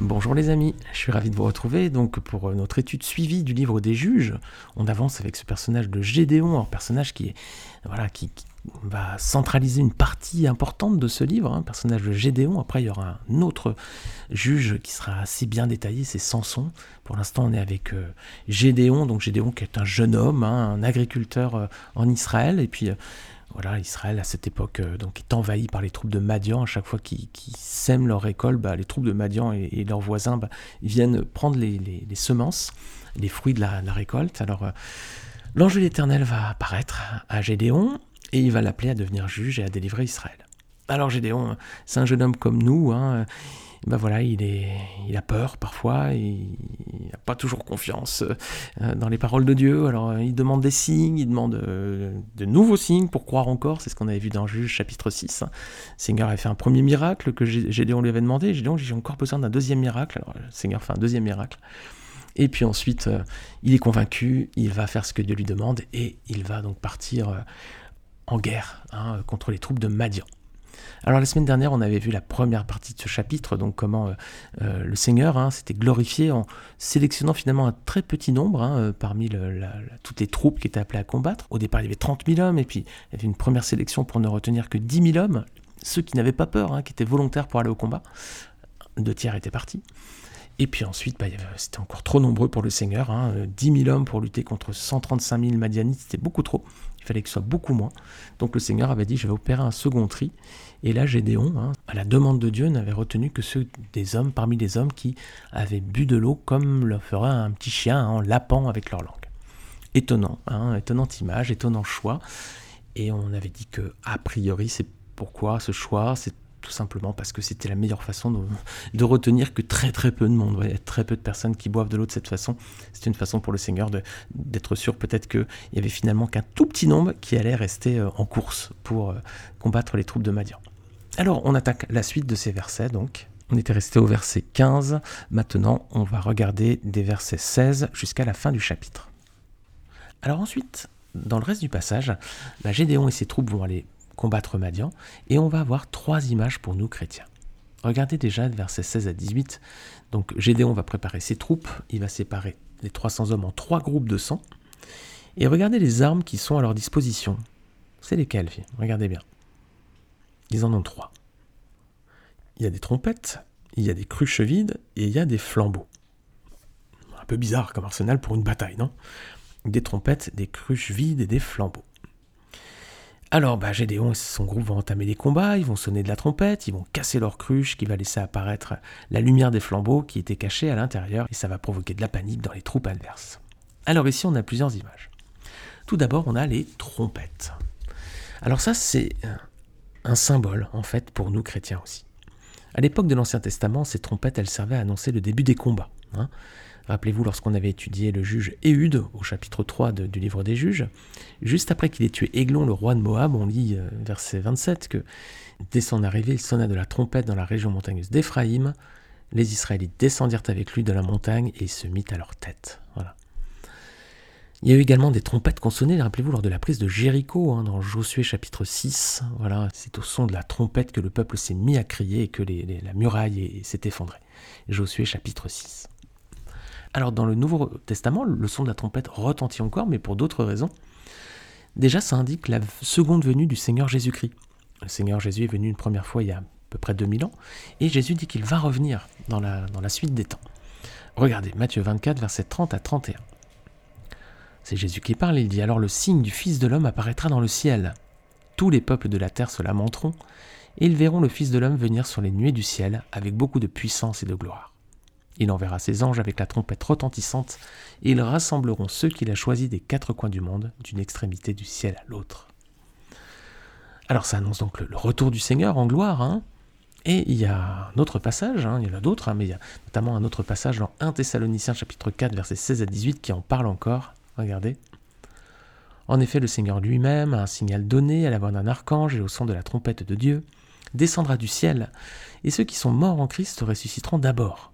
Bonjour les amis, je suis ravi de vous retrouver donc pour notre étude suivie du livre des juges. On avance avec ce personnage de Gédéon, un personnage qui est voilà qui, va centraliser une partie importante de ce livre, un personnage de Gédéon. Après, il y aura un autre juge qui sera assez bien détaillé, c'est Samson. Pour l'instant, on est avec euh, Gédéon, donc Gédéon qui est un jeune homme, hein, un agriculteur euh, en Israël, et puis euh, voilà, Israël à cette époque donc est envahi par les troupes de Madian. À chaque fois qu'ils sèment leur récolte, bah, les troupes de Madian et, leurs voisins bah, viennent prendre les, semences, les fruits de la, récolte. Alors, l'ange de l'Éternel va apparaître à Gédéon et il va l'appeler à devenir juge et à délivrer Israël. Alors Gédéon, c'est un jeune homme comme nous, hein, ben voilà, il, a peur parfois, il n'a pas toujours confiance euh, dans les paroles de Dieu, alors il demande des signes, il demande euh, de nouveaux signes pour croire encore, c'est ce qu'on avait vu dans Juge chapitre 6. Hein. Seigneur a fait un premier miracle que Gédéon lui avait demandé, Gédéon j'ai encore besoin d'un deuxième miracle, alors le Seigneur fait un deuxième miracle. Et puis ensuite, euh, il est convaincu, il va faire ce que Dieu lui demande et il va donc partir en guerre hein, contre les troupes de Madian. Alors la semaine dernière, on avait vu la première partie de ce chapitre, donc comment euh, euh, le Seigneur hein, s'était glorifié en sélectionnant finalement un très petit nombre hein, euh, parmi toutes les troupes qui étaient appelées à combattre. Au départ, il y avait 30 000 hommes, et puis il y avait une première sélection pour ne retenir que 10 000 hommes, ceux qui n'avaient pas peur, qui étaient volontaires pour aller au combat. Deux tiers étaient partis. Et puis ensuite, bah, c'était encore trop nombreux pour le Seigneur. 10 000 hommes pour lutter contre 135 000 Madianites, c'était beaucoup trop fallait que ce soit beaucoup moins. Donc le Seigneur avait dit, je vais opérer un second tri. Et là, Gédéon, hein, à la demande de Dieu, n'avait retenu que ceux des hommes, parmi les hommes qui avaient bu de l'eau comme le ferait un petit chien en lapant avec leur langue. Étonnant, hein, étonnante image, étonnant choix. Et on avait dit que, a priori, c'est pourquoi ce choix, c'est tout simplement parce que c'était la meilleure façon de, retenir que très très peu de monde, très peu de personnes qui boivent de l'eau de cette façon. C'est une façon pour le Seigneur d'être sûr peut-être qu'il y avait finalement qu'un tout petit nombre qui allait rester euh, en course pour euh, combattre les troupes de Madian. Alors on attaque la suite de ces versets donc. On était resté au verset 15, maintenant on va regarder des versets 16 jusqu'à la fin du chapitre. Alors ensuite, dans le reste du passage, bah, Gédéon et ses troupes vont aller combattre Madian, et on va avoir trois images pour nous chrétiens. Regardez déjà versets 16 à 18. Donc Gédéon va préparer ses troupes, il va séparer les 300 hommes en trois groupes de 100. Et regardez les armes qui sont à leur disposition. C'est lesquelles Regardez bien. Ils en ont trois. Il y a des trompettes, il y a des cruches vides et il y a des flambeaux. Un peu bizarre comme arsenal pour une bataille, non? Des trompettes, des cruches vides et des flambeaux. Alors, bah, Gédéon et son groupe vont entamer des combats, ils vont sonner de la trompette, ils vont casser leur cruche qui va laisser apparaître la lumière des flambeaux qui était cachée à l'intérieur et ça va provoquer de la panique dans les troupes adverses. Alors ici, on a plusieurs images. Tout d'abord, on a les trompettes. Alors ça, c'est un symbole, en fait, pour nous chrétiens aussi. À l'époque de l'Ancien Testament, ces trompettes, elles servaient à annoncer le début des combats. Hein. Rappelez-vous, lorsqu'on avait étudié le juge Éhude au chapitre 3 du livre des juges, juste après qu'il ait tué Aiglon, le roi de Moab, on lit euh, verset 27 que dès son arrivée, il sonna de la trompette dans la région montagneuse d'Éphraïm. Les Israélites descendirent avec lui de la montagne et il se mit à leur tête. Voilà. Il y a eu également des trompettes qu'on sonnait, rappelez-vous, lors de la prise de Jéricho, hein, dans Josué chapitre 6. Voilà, c'est au son de la trompette que le peuple s'est mis à crier et que la muraille s'est effondrée. Josué chapitre 6. Alors dans le Nouveau Testament, le son de la trompette retentit encore, mais pour d'autres raisons. Déjà, ça indique la seconde venue du Seigneur Jésus-Christ. Le Seigneur Jésus est venu une première fois il y a à peu près 2000 ans, et Jésus dit qu'il va revenir dans la, dans la suite des temps. Regardez, Matthieu 24, versets 30 à 31. C'est Jésus qui parle, il dit Alors le signe du Fils de l'homme apparaîtra dans le ciel. Tous les peuples de la terre se lamenteront, et ils verront le Fils de l'homme venir sur les nuées du ciel avec beaucoup de puissance et de gloire. Il enverra ses anges avec la trompette retentissante, et ils rassembleront ceux qu'il a choisis des quatre coins du monde, d'une extrémité du ciel à l'autre. Alors ça annonce donc le, retour du Seigneur en gloire, hein et il y a un autre passage, hein, il y en a d'autres, hein, mais il y a notamment un autre passage dans 1 Thessaloniciens chapitre 4 versets 16 à 18 qui en parle encore. Regardez. En effet, le Seigneur lui-même, a un signal donné à la voix d'un archange et au son de la trompette de Dieu, descendra du ciel, et ceux qui sont morts en Christ ressusciteront d'abord.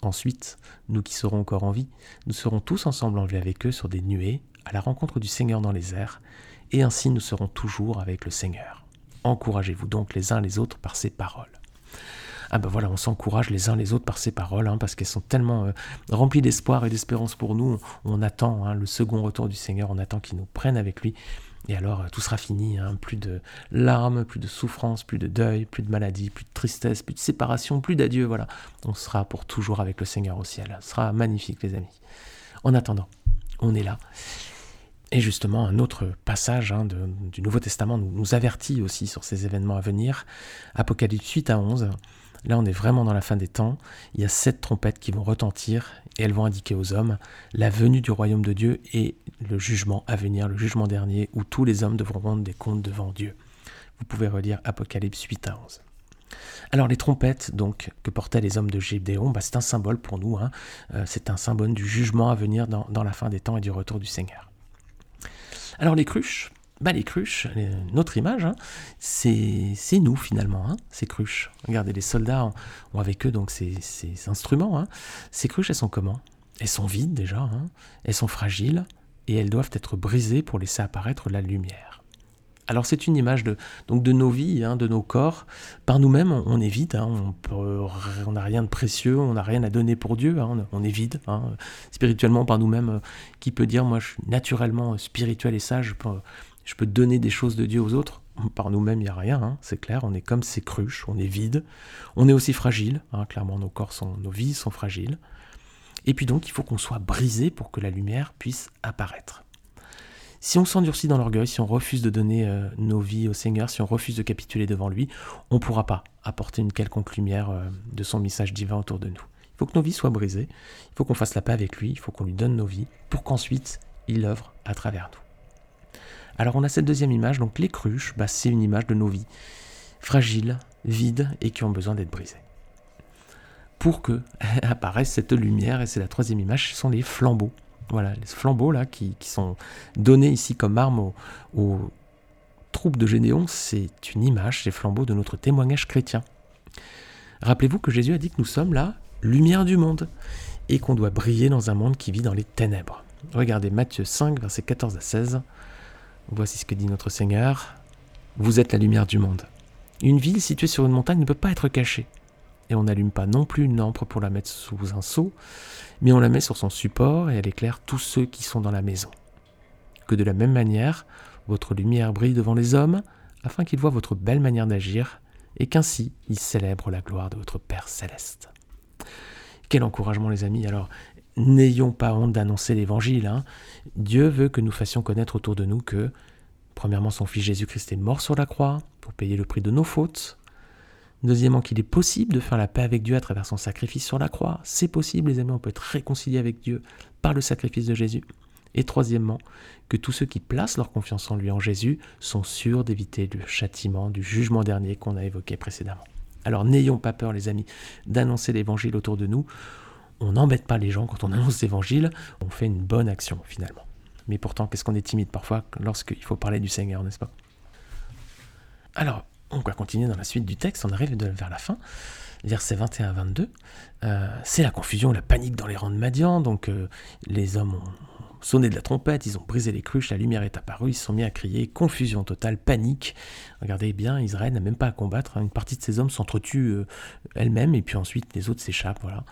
Ensuite, nous qui serons encore en vie, nous serons tous ensemble enlevés avec eux sur des nuées à la rencontre du Seigneur dans les airs, et ainsi nous serons toujours avec le Seigneur. Encouragez-vous donc les uns les autres par ces paroles. Ah ben voilà, on s'encourage les uns les autres par ces paroles, hein, parce qu'elles sont tellement euh, remplies d'espoir et d'espérance pour nous. On, attend hein, le second retour du Seigneur, on attend qu'il nous prenne avec lui. Et alors euh, tout sera fini, hein. plus de larmes, plus de souffrance, plus de deuil, plus de maladie, plus de tristesse, plus de séparation, plus d'adieu, voilà. On sera pour toujours avec le Seigneur au ciel. Ce sera magnifique les amis. En attendant, on est là. Et justement, un autre passage du Nouveau Testament nous, nous, avertit aussi sur ces événements à venir. Apocalypse 8 à 11. Là, on est vraiment dans la fin des temps. Il y a sept trompettes qui vont retentir et elles vont indiquer aux hommes la venue du royaume de Dieu et le jugement à venir, le jugement dernier, où tous les hommes devront rendre des comptes devant Dieu. Vous pouvez relire Apocalypse 8 à 11. Alors les trompettes donc que portaient les hommes de Gédéon, bah, c'est un symbole pour nous, hein. euh, c'est un symbole du jugement à venir dans la fin des temps et du retour du Seigneur. Alors les cruches, bah les cruches, notre image, hein, c'est nous finalement, hein, ces cruches. Regardez, les soldats ont, avec eux donc ces, instruments. Hein. Ces cruches, elles sont comment? Elles sont vides déjà, elles sont fragiles et elles doivent être brisées pour laisser apparaître la lumière. Alors c'est une image de, donc de nos vies, hein, de nos corps. Par nous-mêmes, on, est vide, hein, on n'a rien de précieux, on n'a rien à donner pour Dieu, hein, on, est vide. Spirituellement, par nous-mêmes, qui peut dire, moi je suis naturellement spirituel et sage, je peux donner des choses de Dieu aux autres Par nous-mêmes, il n'y a rien, c'est clair, on est comme ces cruches, on est vide. On est aussi fragile, clairement nos corps, sont, nos vies sont fragiles. Et puis donc, il faut qu'on soit brisé pour que la lumière puisse apparaître. Si on s'endurcit dans l'orgueil, si on refuse de donner euh, nos vies au Seigneur, si on refuse de capituler devant lui, on ne pourra pas apporter une quelconque lumière euh, de son message divin autour de nous. Il faut que nos vies soient brisées, il faut qu'on fasse la paix avec lui, il faut qu'on lui donne nos vies, pour qu'ensuite il œuvre à travers nous. Alors on a cette deuxième image, donc les cruches, bah, c'est une image de nos vies, fragiles, vides et qui ont besoin d'être brisées. Pour que apparaisse cette lumière, et c'est la troisième image, ce sont les flambeaux. Voilà, les flambeaux là qui, sont donnés ici comme armes aux, troupes de Gédéon, c'est une image, ces flambeaux de notre témoignage chrétien. Rappelez-vous que Jésus a dit que nous sommes la lumière du monde et qu'on doit briller dans un monde qui vit dans les ténèbres. Regardez Matthieu 5, versets 14 à 16. Voici ce que dit notre Seigneur. Vous êtes la lumière du monde. Une ville située sur une montagne ne peut pas être cachée et on n'allume pas non plus une lampe pour la mettre sous un seau, mais on la met sur son support et elle éclaire tous ceux qui sont dans la maison. Que de la même manière, votre lumière brille devant les hommes, afin qu'ils voient votre belle manière d'agir, et qu'ainsi ils célèbrent la gloire de votre Père céleste. Quel encouragement les amis, alors n'ayons pas honte d'annoncer l'évangile. Hein. Dieu veut que nous fassions connaître autour de nous que, premièrement, son Fils Jésus-Christ est mort sur la croix pour payer le prix de nos fautes, Deuxièmement, qu'il est possible de faire la paix avec Dieu à travers son sacrifice sur la croix. C'est possible, les amis, on peut être réconcilié avec Dieu par le sacrifice de Jésus. Et troisièmement, que tous ceux qui placent leur confiance en lui, en Jésus, sont sûrs d'éviter le châtiment, du jugement dernier qu'on a évoqué précédemment. Alors n'ayons pas peur, les amis, d'annoncer l'évangile autour de nous. On n'embête pas les gens quand on annonce l'évangile, on fait une bonne action finalement. Mais pourtant, qu'est-ce qu'on est timide parfois lorsqu'il faut parler du Seigneur, n'est-ce pas? Alors, on va continuer dans la suite du texte, on arrive vers la fin, versets 21 à 22. Euh, c'est la confusion, la panique dans les rangs de Madian. Donc euh, les hommes ont sonné de la trompette, ils ont brisé les cruches, la lumière est apparue, ils se sont mis à crier, confusion totale, panique. Regardez bien, Israël n'a même pas à combattre, hein. une partie de ces hommes s'entretuent euh, elle-même et puis ensuite les autres s'échappent. Voilà.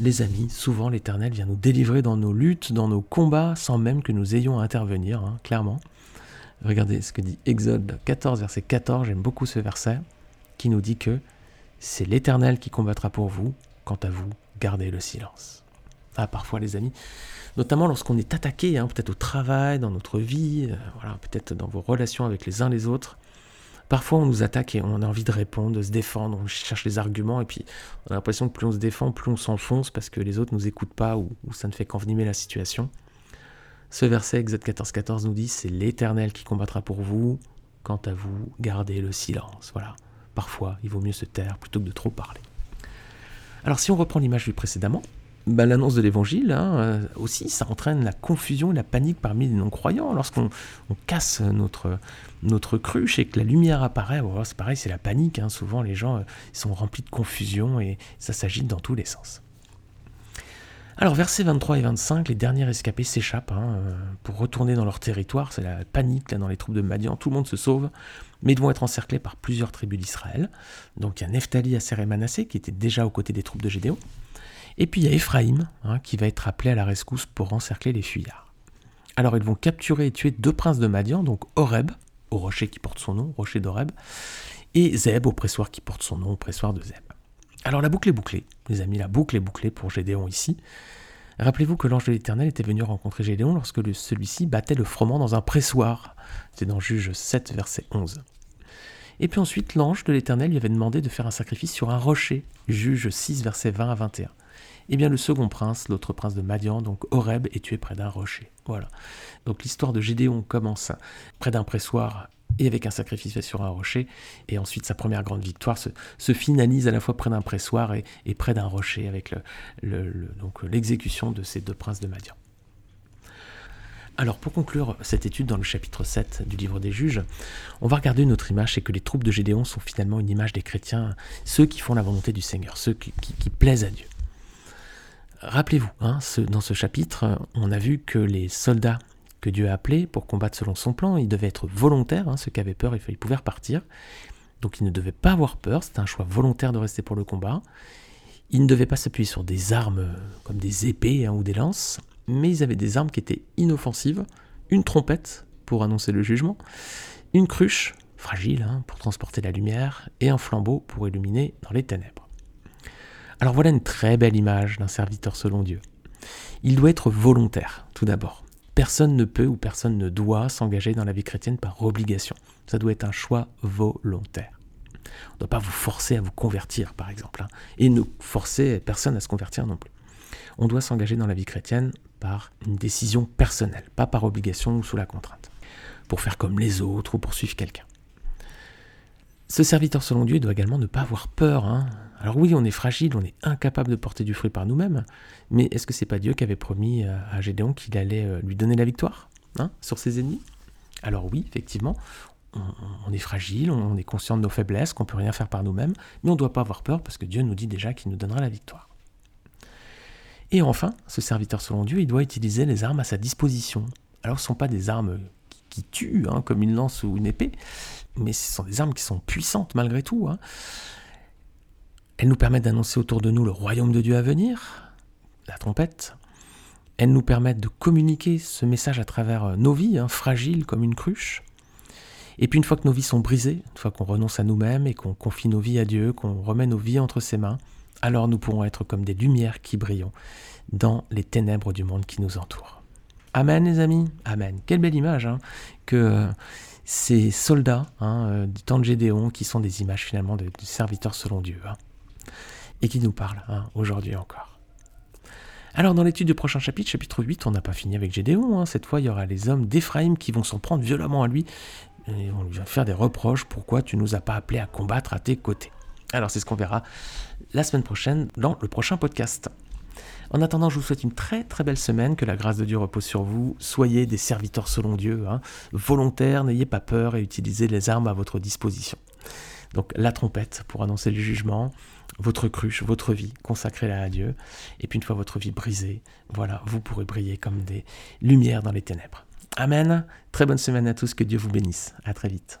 Les amis, souvent l'Éternel vient nous délivrer dans nos luttes, dans nos combats, sans même que nous ayons à intervenir, hein, clairement. Regardez ce que dit Exode 14, verset 14, j'aime beaucoup ce verset, qui nous dit que c'est l'Éternel qui combattra pour vous, quant à vous, gardez le silence. Ah, parfois les amis, notamment lorsqu'on est attaqué, hein, peut-être au travail, dans notre vie, euh, voilà, peut-être dans vos relations avec les uns les autres, Parfois, on nous attaque et on a envie de répondre, de se défendre, on cherche les arguments, et puis on a l'impression que plus on se défend, plus on s'enfonce parce que les autres nous écoutent pas ou, ou ça ne fait qu'envenimer la situation. Ce verset, Exode 14, 14, nous dit c'est l'Éternel qui combattra pour vous. Quant à vous, gardez le silence. Voilà. Parfois, il vaut mieux se taire plutôt que de trop parler. Alors, si on reprend l'image du précédemment, ben, l'annonce de l'évangile hein, euh, aussi, ça entraîne la confusion et la panique parmi les non-croyants. Lorsqu'on casse notre, notre cruche et que la lumière apparaît, oh, c'est pareil, c'est la panique. Hein. Souvent, les gens euh, sont remplis de confusion et ça s'agite dans tous les sens. Alors, versets 23 et 25, les derniers rescapés s'échappent hein, euh, pour retourner dans leur territoire. C'est la panique là, dans les troupes de Madian. Tout le monde se sauve, mais ils vont être encerclés par plusieurs tribus d'Israël. Donc, il y a Nephtali, Asser et Manassé qui étaient déjà aux côtés des troupes de Gédéon. Et puis, il y a Éphraïm hein, qui va être appelé à la rescousse pour encercler les fuyards. Alors, ils vont capturer et tuer deux princes de Madian, donc Horeb, au rocher qui porte son nom, rocher d'Horeb, et Zeb, au pressoir qui porte son nom, au pressoir de Zeb. Alors la boucle est bouclée, les amis, la boucle est bouclée pour Gédéon ici. Rappelez-vous que l'ange de l'Éternel était venu rencontrer Gédéon lorsque celui-ci battait le froment dans un pressoir. C'est dans Juge 7, verset 11. Et puis ensuite, l'ange de l'Éternel lui avait demandé de faire un sacrifice sur un rocher. Juge 6, verset 20 à 21. Et eh bien le second prince, l'autre prince de Madian, donc Horeb, est tué près d'un rocher. Voilà. Donc l'histoire de Gédéon commence près d'un pressoir et avec un sacrifice fait sur un rocher. Et ensuite, sa première grande victoire se, finalise à la fois près d'un pressoir et, près d'un rocher avec l'exécution de ces deux princes de Madian. Alors pour conclure cette étude dans le chapitre 7 du livre des juges, on va regarder une autre image, c'est que les troupes de Gédéon sont finalement une image des chrétiens, ceux qui font la volonté du Seigneur, ceux qui, plaisent à Dieu. Rappelez-vous, hein, dans ce chapitre, on a vu que les soldats que Dieu a appelé pour combattre selon son plan. Il devait être volontaire, hein, ceux qui avaient peur, il pouvait repartir. Donc il ne devait pas avoir peur, c'était un choix volontaire de rester pour le combat. Ils ne devaient pas s'appuyer sur des armes euh, comme des épées hein, ou des lances, mais ils avaient des armes qui étaient inoffensives, une trompette pour annoncer le jugement, une cruche, fragile, hein, pour transporter la lumière, et un flambeau pour illuminer dans les ténèbres. Alors voilà une très belle image d'un serviteur selon Dieu. Il doit être volontaire, tout d'abord. Personne ne peut ou personne ne doit s'engager dans la vie chrétienne par obligation. Ça doit être un choix volontaire. On ne doit pas vous forcer à vous convertir, par exemple, hein, et ne forcer personne à se convertir non plus. On doit s'engager dans la vie chrétienne par une décision personnelle, pas par obligation ou sous la contrainte, pour faire comme les autres ou pour suivre quelqu'un. Ce serviteur selon Dieu doit également ne pas avoir peur. Hein. Alors oui, on est fragile, on est incapable de porter du fruit par nous-mêmes, mais est-ce que c'est pas Dieu qui avait promis à Gédéon qu'il allait euh, lui donner la victoire hein, sur ses ennemis? Alors oui, effectivement, on, est fragile, on est conscient de nos faiblesses, qu'on peut rien faire par nous-mêmes, mais on ne doit pas avoir peur parce que Dieu nous dit déjà qu'il nous donnera la victoire. Et enfin, ce serviteur selon Dieu, il doit utiliser les armes à sa disposition. Alors ce ne sont pas des armes qui, tuent, hein, comme une lance ou une épée, mais ce sont des armes qui sont puissantes malgré tout. Elles nous permettent d'annoncer autour de nous le royaume de Dieu à venir, la trompette. Elles nous permettent de communiquer ce message à travers euh, nos vies, hein, fragiles comme une cruche. Et puis une fois que nos vies sont brisées, une fois qu'on renonce à nous-mêmes et qu'on confie nos vies à Dieu, qu'on remet nos vies entre ses mains, alors nous pourrons être comme des lumières qui brillent dans les ténèbres du monde qui nous entoure. Amen les amis, Amen. Quelle belle image hein, que euh, ces soldats hein, euh, du temps de Gédéon qui sont des images finalement de, serviteurs selon Dieu et qui nous parle hein, aujourd'hui encore. Alors dans l'étude du prochain chapitre, chapitre 8, on n'a pas fini avec Gédéon. Hein. Cette fois, il y aura les hommes d'Éphraïm qui vont s'en prendre violemment à lui et vont lui faire des reproches. Pourquoi tu nous as pas appelés à combattre à tes côtés? Alors c'est ce qu'on verra la semaine prochaine dans le prochain podcast. En attendant, je vous souhaite une très très belle semaine, que la grâce de Dieu repose sur vous. Soyez des serviteurs selon Dieu, hein. volontaires, n'ayez pas peur et utilisez les armes à votre disposition. Donc la trompette pour annoncer le jugement, votre cruche, votre vie, consacrez-la à Dieu. Et puis une fois votre vie brisée, voilà, vous pourrez briller comme des lumières dans les ténèbres. Amen. Très bonne semaine à tous, que Dieu vous bénisse. À très vite.